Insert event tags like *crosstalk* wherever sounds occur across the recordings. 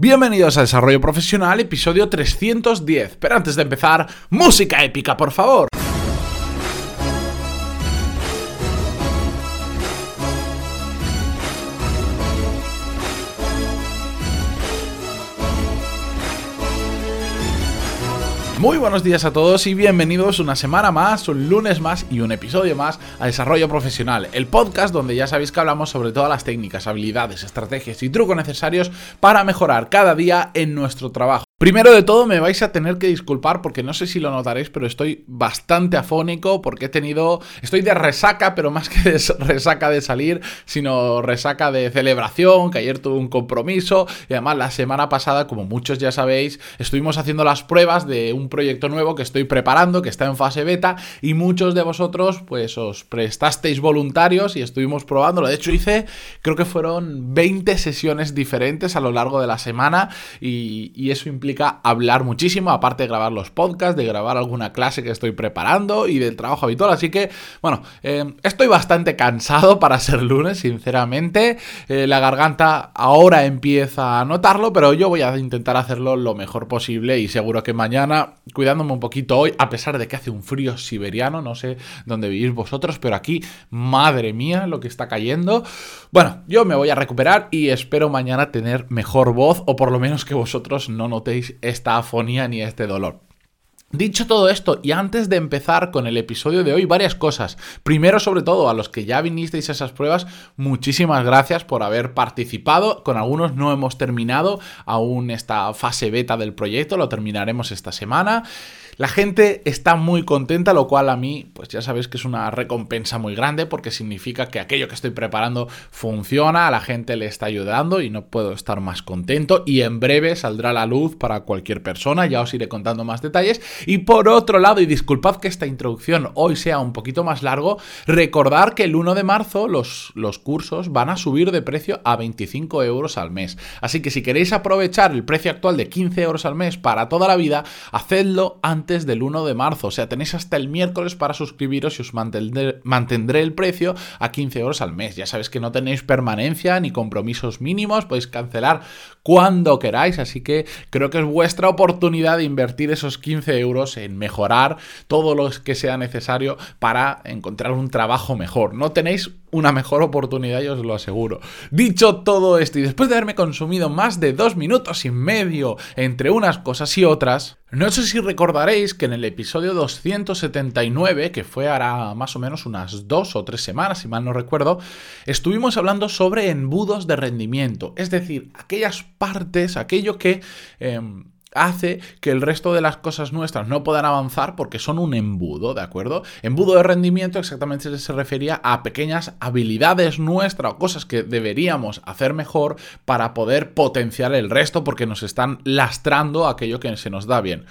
Bienvenidos a Desarrollo Profesional, episodio 310. Pero antes de empezar, música épica, por favor. Muy buenos días a todos y bienvenidos una semana más, un lunes más y un episodio más a Desarrollo Profesional, el podcast donde ya sabéis que hablamos sobre todas las técnicas, habilidades, estrategias y trucos necesarios para mejorar cada día en nuestro trabajo. Primero de todo me vais a tener que disculpar porque no sé si lo notaréis, pero estoy bastante afónico porque he tenido, estoy de resaca, pero más que de resaca de salir, sino resaca de celebración, que ayer tuve un compromiso y además la semana pasada, como muchos ya sabéis, estuvimos haciendo las pruebas de un proyecto nuevo que estoy preparando, que está en fase beta y muchos de vosotros pues os prestasteis voluntarios y estuvimos probándolo. De hecho hice, creo que fueron 20 sesiones diferentes a lo largo de la semana y, y eso implica hablar muchísimo, aparte de grabar los podcasts, de grabar alguna clase que estoy preparando y del trabajo habitual. Así que, bueno, eh, estoy bastante cansado para ser lunes, sinceramente. Eh, la garganta ahora empieza a notarlo, pero yo voy a intentar hacerlo lo mejor posible y seguro que mañana, cuidándome un poquito hoy, a pesar de que hace un frío siberiano, no sé dónde vivís vosotros, pero aquí, madre mía, lo que está cayendo. Bueno, yo me voy a recuperar y espero mañana tener mejor voz o por lo menos que vosotros no notéis esta afonía ni este dolor. Dicho todo esto, y antes de empezar con el episodio de hoy, varias cosas. Primero, sobre todo, a los que ya vinisteis a esas pruebas, muchísimas gracias por haber participado. Con algunos no hemos terminado aún esta fase beta del proyecto, lo terminaremos esta semana. La gente está muy contenta, lo cual a mí, pues ya sabéis que es una recompensa muy grande porque significa que aquello que estoy preparando funciona, a la gente le está ayudando y no puedo estar más contento y en breve saldrá la luz para cualquier persona, ya os iré contando más detalles. Y por otro lado, y disculpad que esta introducción hoy sea un poquito más largo, recordar que el 1 de marzo los, los cursos van a subir de precio a 25 euros al mes. Así que si queréis aprovechar el precio actual de 15 euros al mes para toda la vida, hacedlo antes del 1 de marzo. O sea, tenéis hasta el miércoles para suscribiros y os mantendré, el precio a 15 euros al mes. Ya sabéis que no tenéis permanencia ni compromisos mínimos, podéis cancelar cuando queráis, así que creo que es vuestra oportunidad de invertir esos 15 euros en mejorar todo lo que sea necesario para encontrar un trabajo mejor. No tenéis una mejor oportunidad, yo os lo aseguro. Dicho todo esto y después de haberme consumido más de dos minutos y medio entre unas cosas y otras, no sé si recordaréis que en el episodio 279, que fue ahora más o menos unas dos o tres semanas, si mal no recuerdo, estuvimos hablando sobre embudos de rendimiento, es decir, aquellas partes, aquello que... Em, hace que el resto de las cosas nuestras no puedan avanzar porque son un embudo, ¿de acuerdo? Embudo de rendimiento exactamente se refería a pequeñas habilidades nuestras o cosas que deberíamos hacer mejor para poder potenciar el resto porque nos están lastrando aquello que se nos da bien.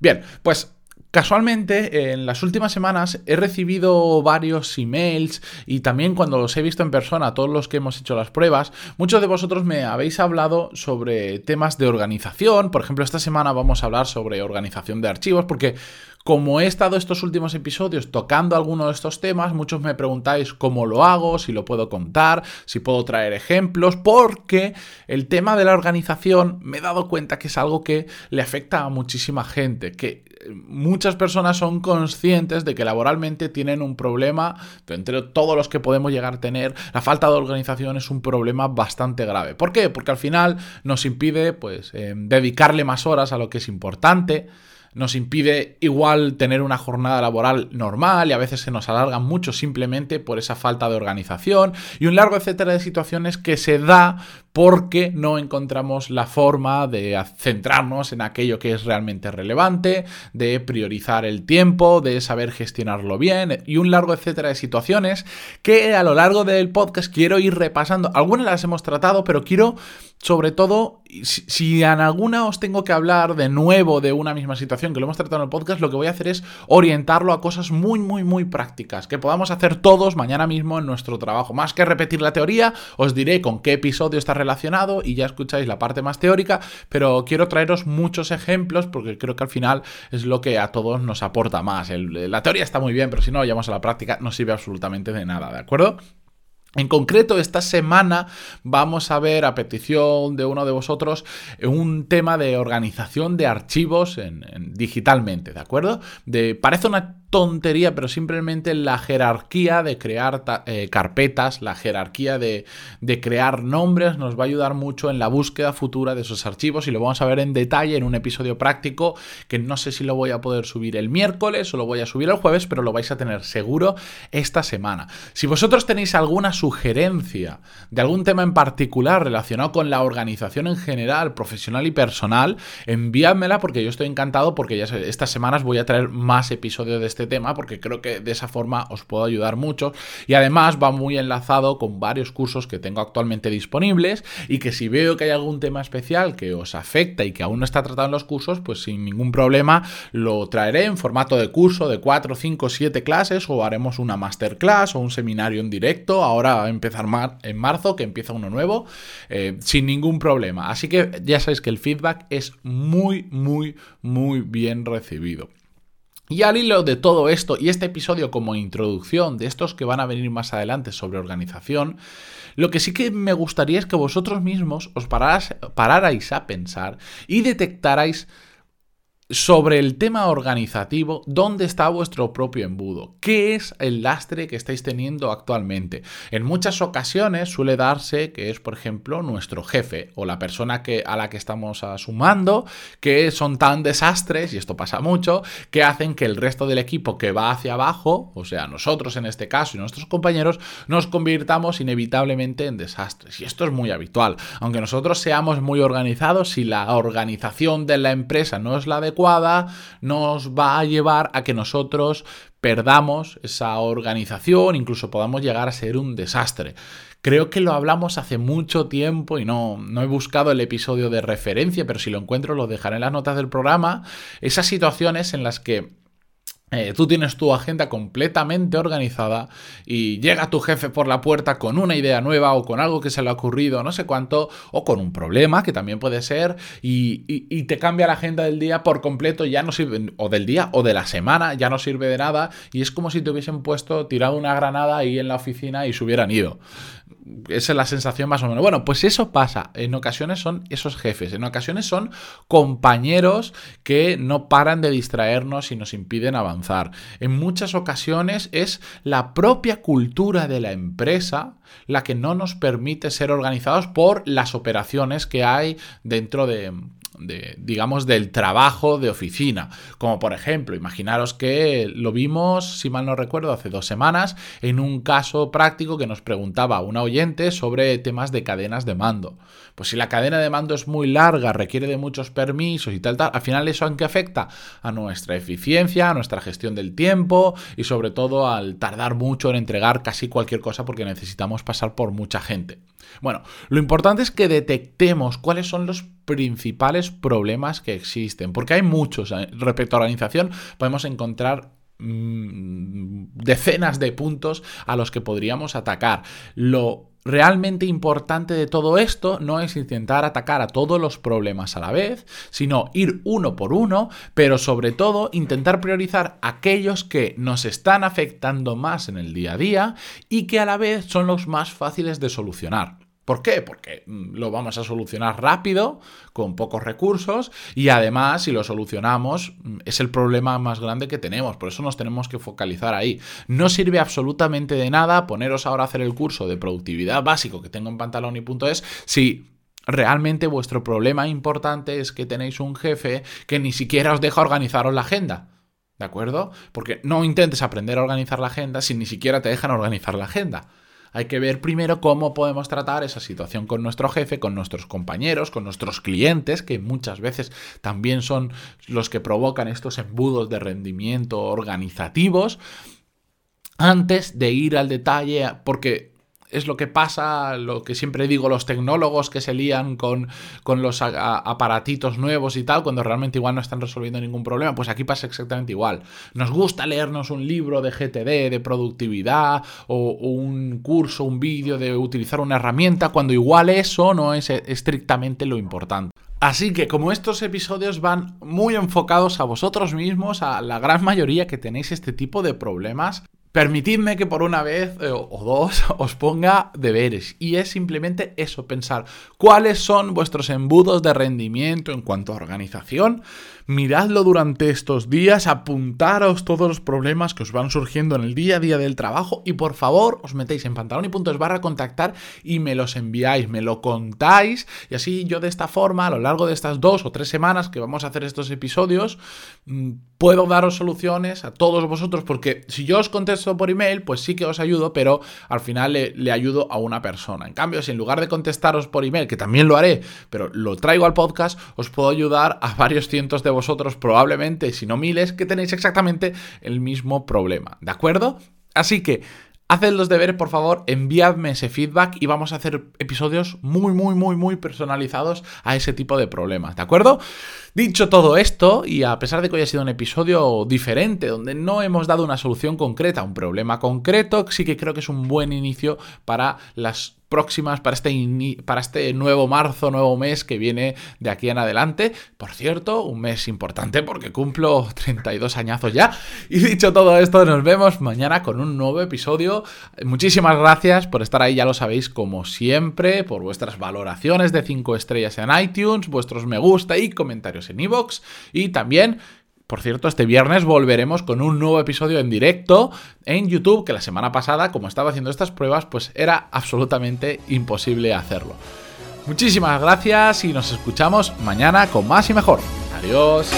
Bien, pues Casualmente, en las últimas semanas he recibido varios emails y también cuando los he visto en persona, todos los que hemos hecho las pruebas, muchos de vosotros me habéis hablado sobre temas de organización. Por ejemplo, esta semana vamos a hablar sobre organización de archivos porque como he estado estos últimos episodios tocando alguno de estos temas, muchos me preguntáis cómo lo hago, si lo puedo contar, si puedo traer ejemplos, porque el tema de la organización me he dado cuenta que es algo que le afecta a muchísima gente, que muchas personas son conscientes de que laboralmente tienen un problema, entre todos los que podemos llegar a tener, la falta de organización es un problema bastante grave. ¿Por qué? Porque al final nos impide pues, eh, dedicarle más horas a lo que es importante, nos impide igual tener una jornada laboral normal y a veces se nos alargan mucho simplemente por esa falta de organización y un largo etcétera de situaciones que se da porque no encontramos la forma de centrarnos en aquello que es realmente relevante, de priorizar el tiempo, de saber gestionarlo bien y un largo etcétera de situaciones que a lo largo del podcast quiero ir repasando. Algunas las hemos tratado, pero quiero sobre todo, si, en alguna os tengo que hablar de nuevo de una misma situación que lo hemos tratado en el podcast, lo que voy a hacer es orientarlo a cosas muy, muy, muy prácticas, que podamos hacer todos mañana mismo en nuestro trabajo. Más que repetir la teoría, os diré con qué episodio está relacionado y ya escucháis la parte más teórica, pero quiero traeros muchos ejemplos porque creo que al final es lo que a todos nos aporta más. la teoría está muy bien, pero si no lo llevamos a la práctica no sirve absolutamente de nada, ¿de acuerdo? En concreto, esta semana vamos a ver, a petición de uno de vosotros, un tema de organización de archivos en, digitalmente, ¿de acuerdo? De, parece una tontería, pero simplemente la jerarquía de crear eh, carpetas, la jerarquía de, de, crear nombres nos va a ayudar mucho en la búsqueda futura de esos archivos y lo vamos a ver en detalle en un episodio práctico que no sé si lo voy a poder subir el miércoles o lo voy a subir el jueves, pero lo vais a tener seguro esta semana. Si vosotros tenéis alguna sugerencia de algún tema en particular relacionado con la organización en general, profesional y personal, envíadmela porque yo estoy encantado porque ya estas semanas voy a traer más episodios de este este tema porque creo que de esa forma os puedo ayudar mucho y además va muy enlazado con varios cursos que tengo actualmente disponibles y que si veo que hay algún tema especial que os afecta y que aún no está tratado en los cursos, pues sin ningún problema lo traeré en formato de curso de 4, 5, 7 clases o haremos una masterclass o un seminario en directo, ahora a empezar en marzo que empieza uno nuevo, eh, sin ningún problema. Así que ya sabéis que el feedback es muy, muy, muy bien recibido. Y al hilo de todo esto y este episodio como introducción de estos que van a venir más adelante sobre organización, lo que sí que me gustaría es que vosotros mismos os pararais a pensar y detectarais sobre el tema organizativo, ¿dónde está vuestro propio embudo? ¿Qué es el lastre que estáis teniendo actualmente? En muchas ocasiones suele darse que es, por ejemplo, nuestro jefe o la persona que, a la que estamos sumando, que son tan desastres, y esto pasa mucho, que hacen que el resto del equipo que va hacia abajo, o sea, nosotros en este caso y nuestros compañeros, nos convirtamos inevitablemente en desastres. Y esto es muy habitual. Aunque nosotros seamos muy organizados, si la organización de la empresa no es la nos va a llevar a que nosotros perdamos esa organización, incluso podamos llegar a ser un desastre. Creo que lo hablamos hace mucho tiempo y no, no he buscado el episodio de referencia, pero si lo encuentro lo dejaré en las notas del programa. Esas situaciones en las que eh, tú tienes tu agenda completamente organizada y llega tu jefe por la puerta con una idea nueva o con algo que se le ha ocurrido, no sé cuánto, o con un problema, que también puede ser, y, y, te cambia la agenda del día por completo, ya no sirve, o del día o de la semana, ya no sirve de nada, y es como si te hubiesen puesto, tirado una granada ahí en la oficina y se hubieran ido. Esa es la sensación más o menos. Bueno, pues eso pasa. En ocasiones son esos jefes, en ocasiones son compañeros que no paran de distraernos y nos impiden avanzar. En muchas ocasiones es la propia cultura de la empresa la que no nos permite ser organizados por las operaciones que hay dentro de, digamos, del trabajo de oficina. Como por ejemplo, imaginaros que lo vimos, si mal no recuerdo, hace dos semanas, en un caso práctico que nos preguntaba una oyente sobre temas de cadenas de mando. Pues si la cadena de mando es muy larga, requiere de muchos permisos y tal, tal, al final eso en qué afecta a nuestra eficiencia, a nuestra gestión del tiempo y sobre todo al tardar mucho en entregar casi cualquier cosa porque necesitamos pasar por mucha gente. Bueno, lo importante es que detectemos cuáles son los principales problemas que existen, porque hay muchos. ¿eh? Respecto a organización, podemos encontrar mm, decenas de puntos a los que podríamos atacar. Lo realmente importante de todo esto no es intentar atacar a todos los problemas a la vez, sino ir uno por uno, pero sobre todo intentar priorizar aquellos que nos están afectando más en el día a día y que a la vez son los más fáciles de solucionar. ¿Por qué? Porque mm, lo vamos a solucionar rápido, con pocos recursos, y además, si lo solucionamos, mm, es el problema más grande que tenemos. Por eso nos tenemos que focalizar ahí. No sirve absolutamente de nada poneros ahora a hacer el curso de productividad básico que tengo en pantaloni.es si realmente vuestro problema importante es que tenéis un jefe que ni siquiera os deja organizaros la agenda. ¿De acuerdo? Porque no intentes aprender a organizar la agenda si ni siquiera te dejan organizar la agenda. Hay que ver primero cómo podemos tratar esa situación con nuestro jefe, con nuestros compañeros, con nuestros clientes, que muchas veces también son los que provocan estos embudos de rendimiento organizativos, antes de ir al detalle, porque es lo que pasa, lo que siempre digo, los tecnólogos que se lían con, con los aparatitos nuevos y tal, cuando realmente igual no están resolviendo ningún problema, pues aquí pasa exactamente igual. Nos gusta leernos un libro de GTD, de productividad, o, un curso, un vídeo de utilizar una herramienta, cuando igual eso no es estrictamente lo importante. Así que como estos episodios van muy enfocados a vosotros mismos, a la gran mayoría que tenéis este tipo de problemas, Permitidme que por una vez eh, o dos *laughs* os ponga deberes. Y es simplemente eso, pensar cuáles son vuestros embudos de rendimiento en cuanto a organización. Miradlo durante estos días, apuntaros todos los problemas que os van surgiendo en el día a día del trabajo y por favor os metéis en puntos barra contactar y me los enviáis, me lo contáis y así yo de esta forma a lo largo de estas dos o tres semanas que vamos a hacer estos episodios mm, puedo daros soluciones a todos vosotros porque si yo os contesto por email, pues sí que os ayudo, pero al final le, ayudo a una persona. En cambio, si en lugar de contestaros por email, que también lo haré, pero lo traigo al podcast, os puedo ayudar a varios cientos de vosotros, probablemente, si no miles, que tenéis exactamente el mismo problema. ¿De acuerdo? Así que Haced los deberes, por favor, enviadme ese feedback y vamos a hacer episodios muy, muy, muy, muy personalizados a ese tipo de problemas, ¿de acuerdo? Dicho todo esto, y a pesar de que hoy ha sido un episodio diferente, donde no hemos dado una solución concreta a un problema concreto, sí que creo que es un buen inicio para las próximas para este, para este nuevo marzo, nuevo mes que viene de aquí en adelante. Por cierto, un mes importante porque cumplo 32 añazos ya. Y dicho todo esto, nos vemos mañana con un nuevo episodio. Muchísimas gracias por estar ahí, ya lo sabéis, como siempre, por vuestras valoraciones de 5 estrellas en iTunes, vuestros me gusta y comentarios en iVoox. Y también por cierto, este viernes volveremos con un nuevo episodio en directo en YouTube, que la semana pasada, como estaba haciendo estas pruebas, pues era absolutamente imposible hacerlo. Muchísimas gracias y nos escuchamos mañana con más y mejor. Adiós.